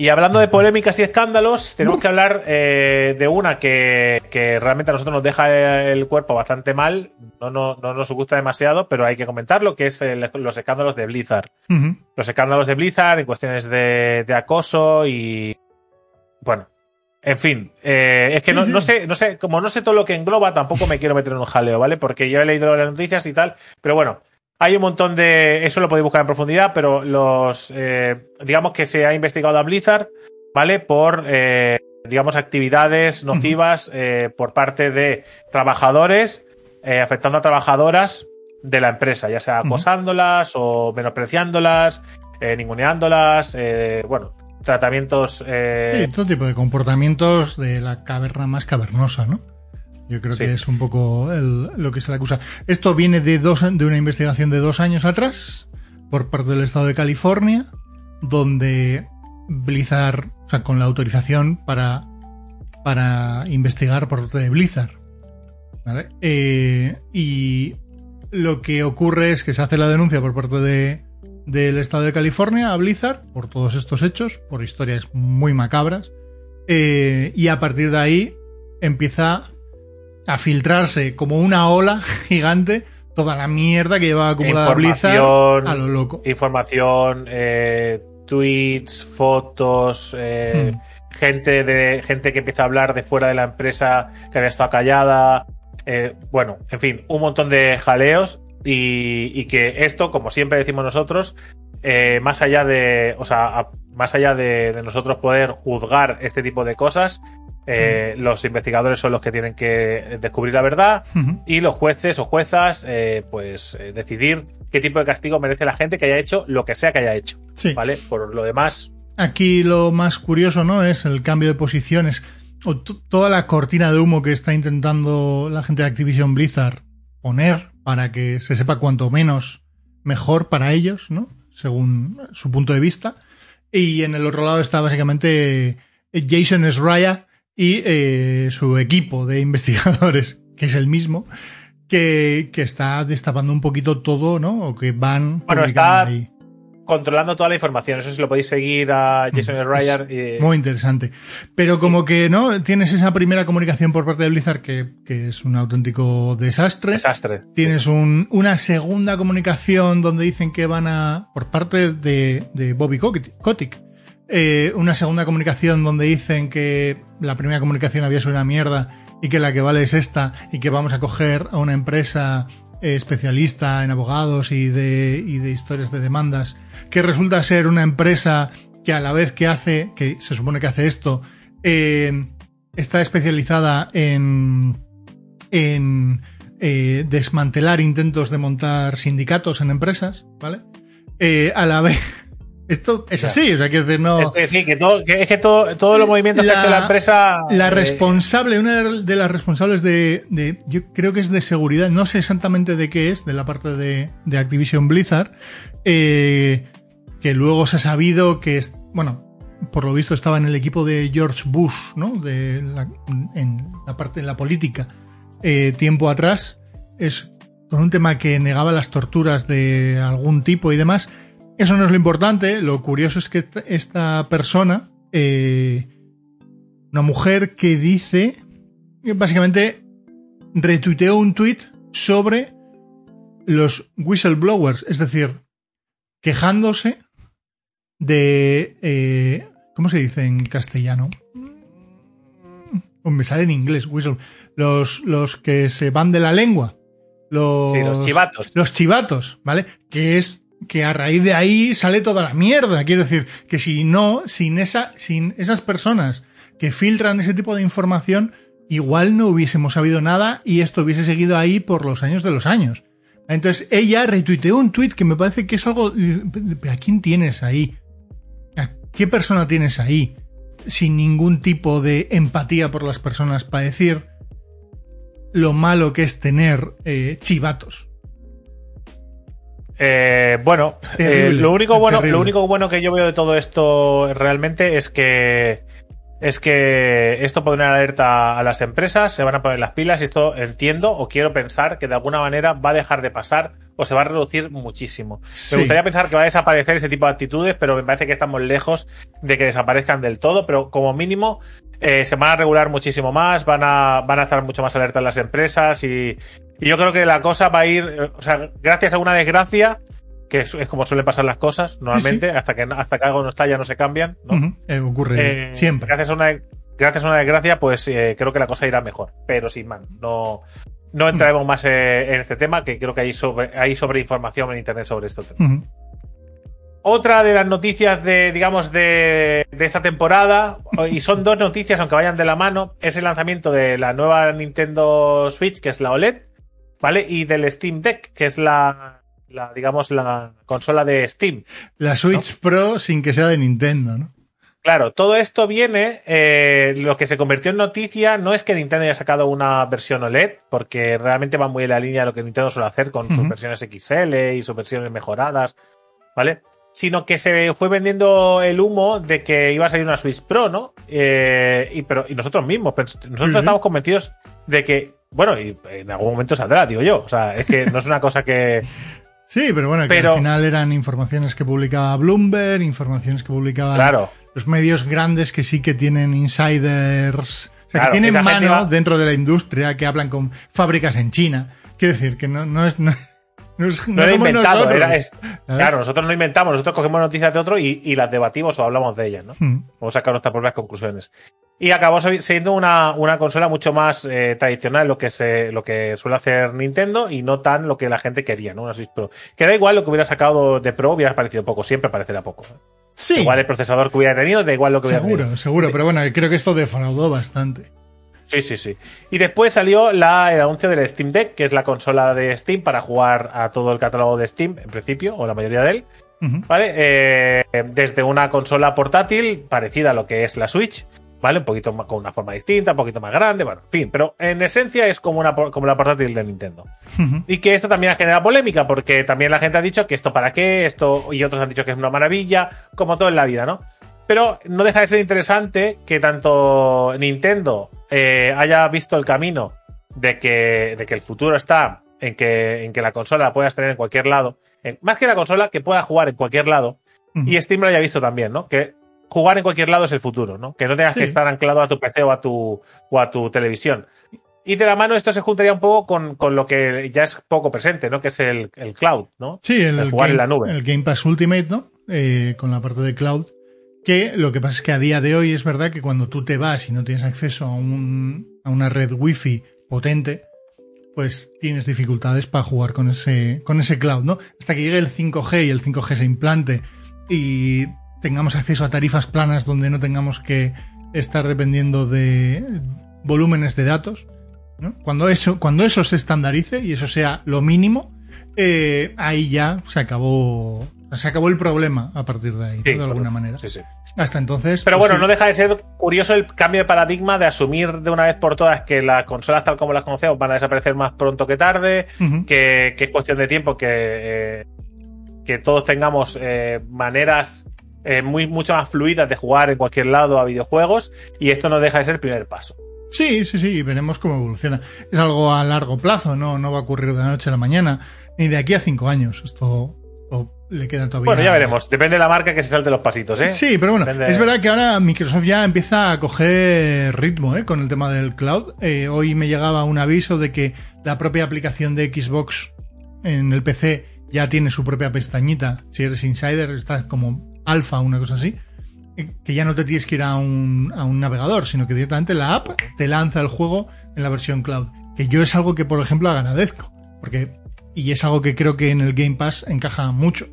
Y hablando de polémicas y escándalos, tenemos que hablar eh, de una que, realmente a nosotros nos deja el cuerpo bastante mal, no, no, no nos gusta demasiado, pero hay que comentarlo, que es los escándalos de Blizzard. Los escándalos de Blizzard en cuestiones de, de acoso y, bueno, en fin, eh, es que no, no, sé, no sé, como no sé todo lo que engloba, tampoco me quiero meter en un jaleo, ¿vale? Porque yo he leído las noticias y tal, pero bueno, hay un montón de. Eso lo podéis buscar en profundidad, pero los. Eh, digamos que se ha investigado a Blizzard, ¿vale? Por. Eh, digamos, actividades nocivas eh, por parte de trabajadores, eh, afectando a trabajadoras de la empresa, ya sea acosándolas o menospreciándolas, eh, ninguneándolas, eh, bueno, tratamientos. Eh, Sí, todo tipo de comportamientos de la caverna más cavernosa, ¿no? Yo creo Sí. que es un poco el- lo que se le acusa. Esto viene de, dos, de una investigación de dos años atrás por parte del estado de California, donde Blizzard, o sea, con la autorización para, para investigar por parte de Blizzard. ¿vale? Eh, y lo que ocurre es que se hace la denuncia por parte de, del estado de California a Blizzard por todos estos hechos, por historias muy macabras. eh, y a partir de ahí empieza a filtrarse como una ola [laughs] gigante toda la mierda que lleva acumulada Blizzard Información. a lo loco. información, eh, tweets, fotos, eh, gente de gente que empieza a hablar de fuera de la empresa que había estado callada. eh, bueno, en fin, un montón de jaleos y, y que esto, como siempre decimos nosotros, eh, más allá de, o sea, más allá de, de nosotros poder juzgar este tipo de cosas, eh, los investigadores son los que tienen que descubrir la verdad y los jueces o juezas, eh, pues eh, decidir qué tipo de castigo merece la gente que haya hecho lo que sea que haya hecho, Sí. ¿vale? Por lo demás, Aquí lo más curioso, ¿no? Es el cambio de posiciones. O toda la cortina de humo que está intentando la gente de Activision Blizzard poner para que se sepa cuanto menos mejor para ellos, ¿no? Según su punto de vista. Y en el otro lado está básicamente Jason Schreier y eh, su equipo de [laughs] investigadores, que es el mismo, que, que está destapando un poquito todo, ¿no? O que van Bueno, está- ahí. controlando toda la información. Eso sí lo podéis seguir a Jason Mm, Ryder. y- Muy interesante. Pero como que, ¿no? Tienes esa primera comunicación por parte de Blizzard que, que es un auténtico desastre. Desastre. Tienes un- una segunda comunicación donde dicen que van a, por parte de, de Bobby Kotick, eh, una segunda comunicación donde dicen que la primera comunicación había sido una mierda y que la que vale es esta y que vamos a coger a una empresa eh, especialista en abogados y de, y de historias de demandas que resulta ser una empresa que a la vez que hace, que se supone que hace esto, eh, está especializada en, en eh, desmantelar intentos de montar sindicatos en empresas, ¿vale? A la vez, esto es así, o sea, quiero decir, no... Es decir, que, todo, que es que todo, todos los movimientos que La- hace la empresa. La eh, responsable, una de- de las responsables de, de- yo creo que es de seguridad, no sé exactamente de qué es, de la parte de, de Activision Blizzard, eh, que luego se ha sabido que, es, bueno, por lo visto estaba en el equipo de George Bush, ¿no? De la, en la parte de la política, eh, tiempo atrás, es con un tema que negaba las torturas de algún tipo y demás. Eso no es lo importante, lo curioso es que esta- persona, eh, una mujer que dice, que básicamente retuiteó un tweet sobre los whistleblowers, es decir, quejándose de... eh, ¿Cómo se dice en castellano? Oh, me sale en inglés, whistle. Los, los que se van de la lengua. Los, Sí, los chivatos. Los chivatos, ¿vale? Que es que a raíz de ahí sale toda la mierda. Quiero decir, que si no, sin esa, sin esas personas que filtran ese tipo de información, igual no hubiésemos sabido nada y esto hubiese seguido ahí por los años de los años. Entonces ella retuiteó un tweet que me parece que es algo. ¿Pero a quién tienes ahí? ¿A qué persona tienes ahí? Sin ningún tipo de empatía por las personas para decir lo malo que es tener eh, chivatos. Eh, bueno, Terrible, eh, lo único bueno, terrible. lo único bueno que yo veo de todo esto realmente es que es que esto pone una alerta a las empresas, se van a poner las pilas y esto entiendo o quiero pensar que de alguna manera va a dejar de pasar o se va a reducir muchísimo. Sí. Me gustaría pensar que va a desaparecer ese tipo de actitudes, pero me parece que estamos lejos de que desaparezcan del todo, pero como mínimo eh, se van a regular muchísimo más, van a, van a estar mucho más alertas las empresas y, y yo creo que la cosa va a ir, eh, o sea, gracias a una desgracia, que es, es como suelen pasar las cosas normalmente, hasta que hasta que algo no está ya no se cambian, ¿no? Eh, ocurre Eh, siempre. Gracias a una, gracias a una desgracia, pues eh, creo que la cosa irá mejor, pero sin más. No, no entraremos más en este tema, que creo que hay sobre, hay sobre información en internet sobre esto. Ujú. Otra de las noticias de, digamos, de, de esta temporada, y son dos noticias, aunque vayan de la mano, es el lanzamiento de la nueva Nintendo Switch, que es la OLED, ¿vale? Y del Steam Deck, que es la, la digamos, la consola de Steam. La Switch Pro sin que sea de Nintendo, ¿no? Claro, todo esto viene, eh, lo que se convirtió en noticia no es que Nintendo haya sacado una versión OLED, porque realmente va muy en la línea de lo que Nintendo suele hacer con sus versiones XL y sus versiones mejoradas, ¿vale? Sino que se fue vendiendo el humo de que iba a salir una Switch Pro, ¿no? Eh, y, pero, y nosotros mismos, pero nosotros estamos convencidos de que, bueno, y en algún momento saldrá, digo yo. O sea, es que no es una cosa que. [laughs] Sí, pero bueno, que al final eran informaciones que publicaba Bloomberg, informaciones que publicaban Claro. los medios grandes que sí que tienen insiders, o sea, Claro, que tienen mano va- dentro de la industria, que hablan con fábricas en China. Quiero decir, que no, no es... No, no es- No no era inventado, era- es- claro, nosotros no inventamos, nosotros cogemos noticias de otro y, y las debatimos o hablamos de ellas, ¿no? Mm. Vamos a sacar nuestras propias conclusiones. Y acabó siendo una, una consola mucho más eh, tradicional, lo que se, lo que suele hacer Nintendo, y no tan lo que la gente quería, ¿no? Una Switch Pro. Que da igual lo que hubiera sacado de Pro, hubiera parecido poco, siempre parecerá poco. Sí, Igual el procesador que hubiera tenido, da igual lo que hubiera tenido. seguro, seguro, pero bueno, creo que esto defraudó bastante. Sí, sí, sí. Y después salió la, el anuncio del Steam Deck, que es la consola de Steam para jugar a todo el catálogo de Steam, en principio, o la mayoría de él. ¿vale? Eh, desde una consola portátil parecida a lo que es la Switch, ¿vale? Un poquito más, con una forma distinta, un poquito más grande, bueno, en fin, pero en esencia es como, una, como la portátil de Nintendo. Y que esto también ha generado polémica, porque también la gente ha dicho que esto para qué, esto, y otros han dicho que es una maravilla, como todo en la vida, ¿no? Pero no deja de ser interesante que tanto Nintendo eh, haya visto el camino de que, de que el futuro está en que, en que la consola la puedas tener en cualquier lado. En- más que la consola, que pueda jugar en cualquier lado. Y Steam lo haya visto también, ¿no? Que jugar en cualquier lado es el futuro, ¿no? Que no tengas Sí. que estar anclado a tu PC o a tu, o a tu televisión. Y de la mano esto se juntaría un poco con, con lo que ya es poco presente, ¿no? Que es el, el cloud, ¿no? Sí, el, jugar Game, en la nube. el Game Pass Ultimate, ¿no? Eh, con la parte de cloud. Que lo que pasa es que a día de hoy es verdad que cuando tú te vas y no tienes acceso a, un, a una red wifi potente, pues tienes dificultades para jugar con ese, con ese cloud, ¿no? Hasta que llegue el 5G y el 5G se implante y tengamos acceso a tarifas planas donde no tengamos que estar dependiendo de volúmenes de datos, ¿no? Cuando eso, cuando eso se estandarice y eso sea lo mínimo, eh, ahí ya se acabó, se acabó el problema a partir de ahí, de alguna manera. Sí, sí. Hasta entonces. Pero pues bueno, no deja de ser curioso el cambio de paradigma de asumir de una vez por todas que las consolas tal como las conocemos van a desaparecer más pronto que tarde, que, que es cuestión de tiempo que, eh, que todos tengamos eh, maneras eh, muy, mucho más fluidas de jugar en cualquier lado a videojuegos y esto no deja de ser el primer paso. Sí, sí, sí, veremos cómo evoluciona. Es algo a largo plazo, no, no va a ocurrir de la noche a la mañana, ni de aquí a cinco años. Esto le queda todavía. Bueno, ya veremos. Depende de la marca que se salte los pasitos, ¿eh? Sí, pero bueno, Depende- es verdad que ahora Microsoft ya empieza a coger ritmo ¿eh? con el tema del cloud. Eh, hoy me llegaba un aviso de que la propia aplicación de Xbox en el PC ya tiene su propia pestañita. Si eres insider, estás como alfa o una cosa así. eh, Que ya no te tienes que ir a un, a un navegador, sino que directamente la app te lanza el juego en la versión cloud. Que yo es algo que, por ejemplo, agradezco. Porque, y es algo que creo que en el Game Pass encaja mucho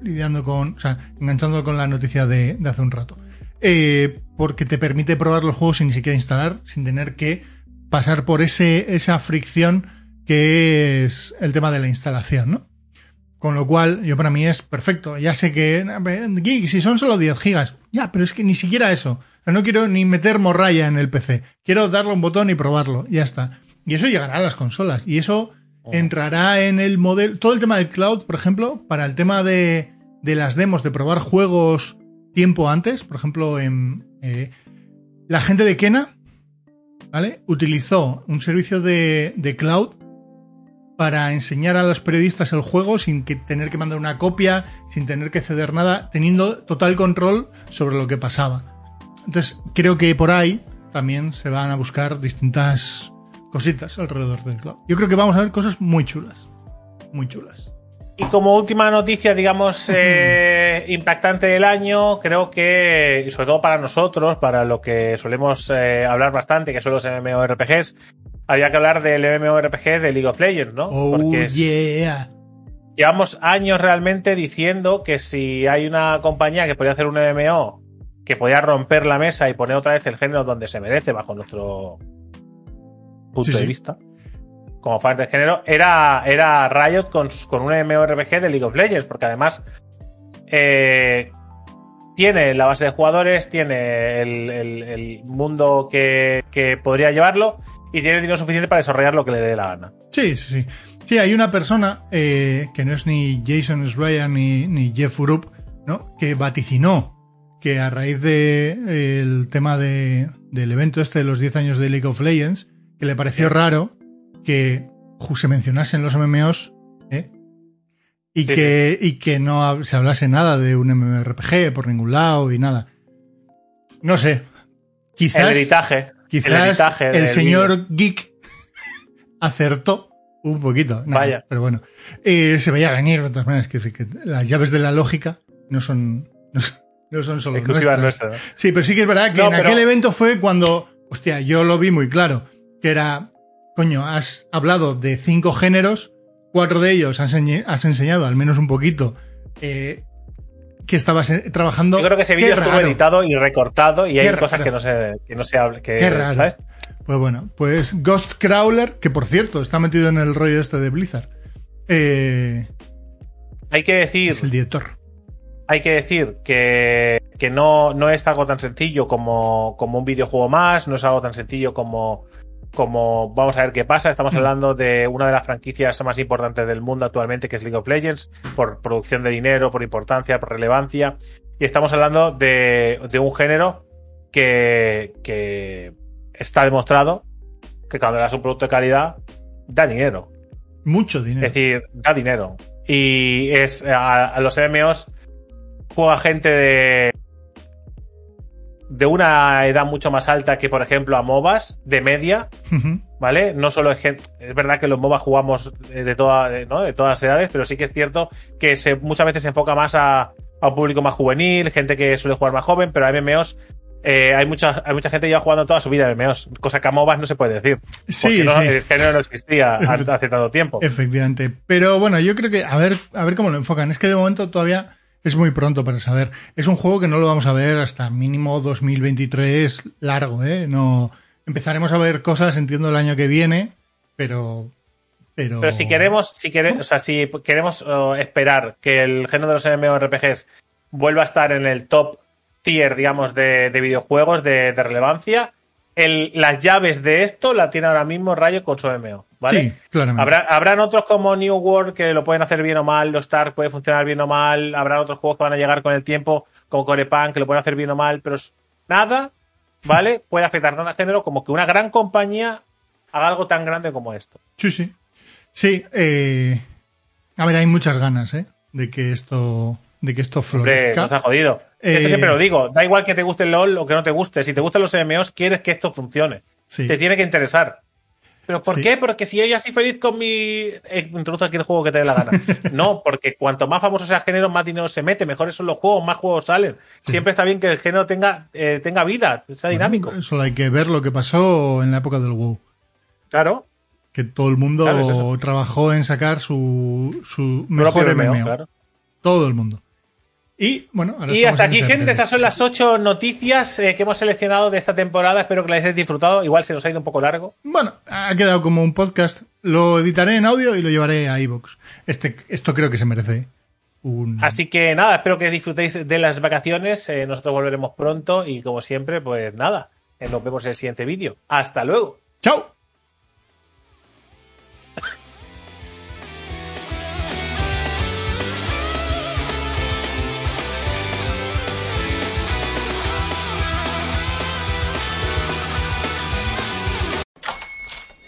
lidiando con, o sea, enganchándolo con la noticia de, de hace un rato. Eh, porque te permite probar los juegos sin ni siquiera instalar, sin tener que pasar por ese, esa fricción que es el tema de la instalación, ¿no? Con lo cual, yo para mí es perfecto. Ya sé que, si son solo 10 gigas, ya, pero es que ni siquiera eso. No quiero ni meter morralla en el PC. Quiero darle un botón y probarlo, ya está. Y eso llegará a las consolas. Y eso entrará en el modelo. Todo el tema del cloud, por ejemplo, para el tema de, de las demos, de probar juegos tiempo antes. Por ejemplo, en eh, la gente de Kena, ¿vale? Utilizó un servicio de, de cloud para enseñar a los periodistas el juego sin tener que mandar una copia, sin tener que ceder nada, teniendo total control sobre lo que pasaba. Entonces, creo que por ahí también se van a buscar distintas cositas alrededor del cloud. Yo creo que vamos a ver cosas muy chulas. Muy chulas. Y como última noticia, digamos, [laughs] eh, impactante del año, creo que, y sobre todo para nosotros, para lo que solemos eh, hablar bastante, que son los MMORPGs, había que hablar del MMORPG de League of Legends, ¿no? Oh, Porque es- yeah. llevamos años realmente diciendo que si hay una compañía que podía hacer un MMO que podía romper la mesa y poner otra vez el género donde se merece bajo nuestro punto Sí, de sí. vista como fan del género era, era Riot con, con un MMORPG de League of Legends porque además eh, tiene la base de jugadores tiene el, el- el mundo que, que podría llevarlo y tiene el dinero suficiente para desarrollar lo que le dé la gana Sí, sí, sí. Sí, hay una persona eh, que no es ni Jason Schreier ni, ni Jeff Urup, ¿no? Que vaticinó que a raíz de el tema de, del evento este de los 10 años de League of Legends, que le pareció raro que se mencionasen los MMOs, ¿eh? Y, Sí, que, y que no se hablase nada de un MMORPG por ningún lado y nada. No sé. Quizás el editaje Quizás el el, señor Geek [laughs] acertó un poquito. Vaya. Pero bueno, Eh, se veía venir de todas maneras. Que, que las llaves de la lógica no son, no son, no son solo nuestras. nuestra ¿no? Sí, pero sí que es verdad que No, en pero- aquel evento fue cuando, hostia, yo lo vi muy claro, que era, coño, has hablado de cinco géneros, cuatro de ellos has, enseñado al menos un poquito eh, que estabas eh, trabajando. Yo creo que ese vídeo estuvo editado y recortado y Qué hay raro. cosas que no se, que no se hable, que, Qué raro. ¿sabes? Pues bueno, pues Ghost Crawler, que por cierto está metido en el rollo este de Blizzard, eh, Hay que decir, es el director. hay que decir que, que no, no es algo tan sencillo como, como un videojuego más, no es algo tan sencillo como, como vamos a ver qué pasa. Estamos Mm. hablando de una de las franquicias más importantes del mundo actualmente, que es League of Legends, por producción de dinero, por importancia, por relevancia. Y estamos hablando de, de un género que, que está demostrado que cuando das un producto de calidad, da dinero. Mucho dinero. Es decir, da dinero. Y es a, a los MMOs juega gente de de una edad mucho más alta que, por ejemplo, a MOBAs, de media. ¿vale? No solo es gente, es verdad que los MOBAs jugamos de, toda, ¿no? de todas las edades, pero sí que es cierto que se, muchas veces se enfoca más a, a un público más juvenil, gente que suele jugar más joven, pero a MMOs eh, hay, mucha, hay mucha gente que lleva jugando toda su vida a MMOs, cosa que a MOBAs no se puede decir. Sí, no, sí. el género no existía [laughs] hace tanto tiempo. Efectivamente. Pero bueno, yo creo que a ver, a ver cómo lo enfocan. Es que de momento todavía es muy pronto para saber. Es un juego que no lo vamos a ver hasta mínimo 2023 largo, ¿eh? No empezaremos a ver cosas, entiendo, el año que viene, pero pero Pero si queremos, si queremos, o sea, si queremos esperar que el género de los MMORPGs vuelva a estar en el top tier, digamos, de, de videojuegos de, de relevancia, el- las llaves de esto la tiene ahora mismo Rayo con su MMO, ¿vale? Sí, claramente. Habrá, habrán otros como New World que lo pueden hacer bien o mal, los Stark puede funcionar bien o mal, habrá otros juegos que van a llegar con el tiempo, como Corepunk, que lo pueden hacer bien o mal, pero nada, ¿vale? [laughs] Puede afectar tanto al género como que una gran compañía haga algo tan grande como esto. Sí, sí. Sí, eh, a ver, hay muchas ganas, ¿eh? De que esto, de que esto Hombre, florezca. nos ha jodido. Eh, Esto siempre lo digo. Da igual que te guste el LOL o que no te guste. Si te gustan los MMOs, quieres que esto funcione. Sí. Te tiene que interesar. ¿Pero por Sí. qué? Porque si yo así feliz con mi. Eh, introduce aquí el juego que te dé la gana. [laughs] no, porque cuanto más famoso sea el género, más dinero se mete. Mejores son los juegos, más juegos salen. Siempre está bien que el género tenga, eh, tenga vida, sea dinámico. Bueno, solo hay que ver lo que pasó en la época del WoW. Claro. Que todo el mundo Claro, es eso. trabajó en sacar su, su mejor Propio MMO. MMO, claro. Todo el mundo. Y bueno, ahora Y hasta aquí, gente, estas son las ocho noticias eh, que hemos seleccionado de esta temporada. Espero que las hayáis disfrutado. Igual se nos ha ido un poco largo. Bueno, ha quedado como un podcast. Lo editaré en audio y lo llevaré a iVoox. Este, esto creo que se merece un. Así que nada, espero que disfrutéis de las vacaciones. Eh, nosotros volveremos pronto y como siempre, pues nada, eh, nos vemos en el siguiente vídeo. Hasta luego. ¡Chao!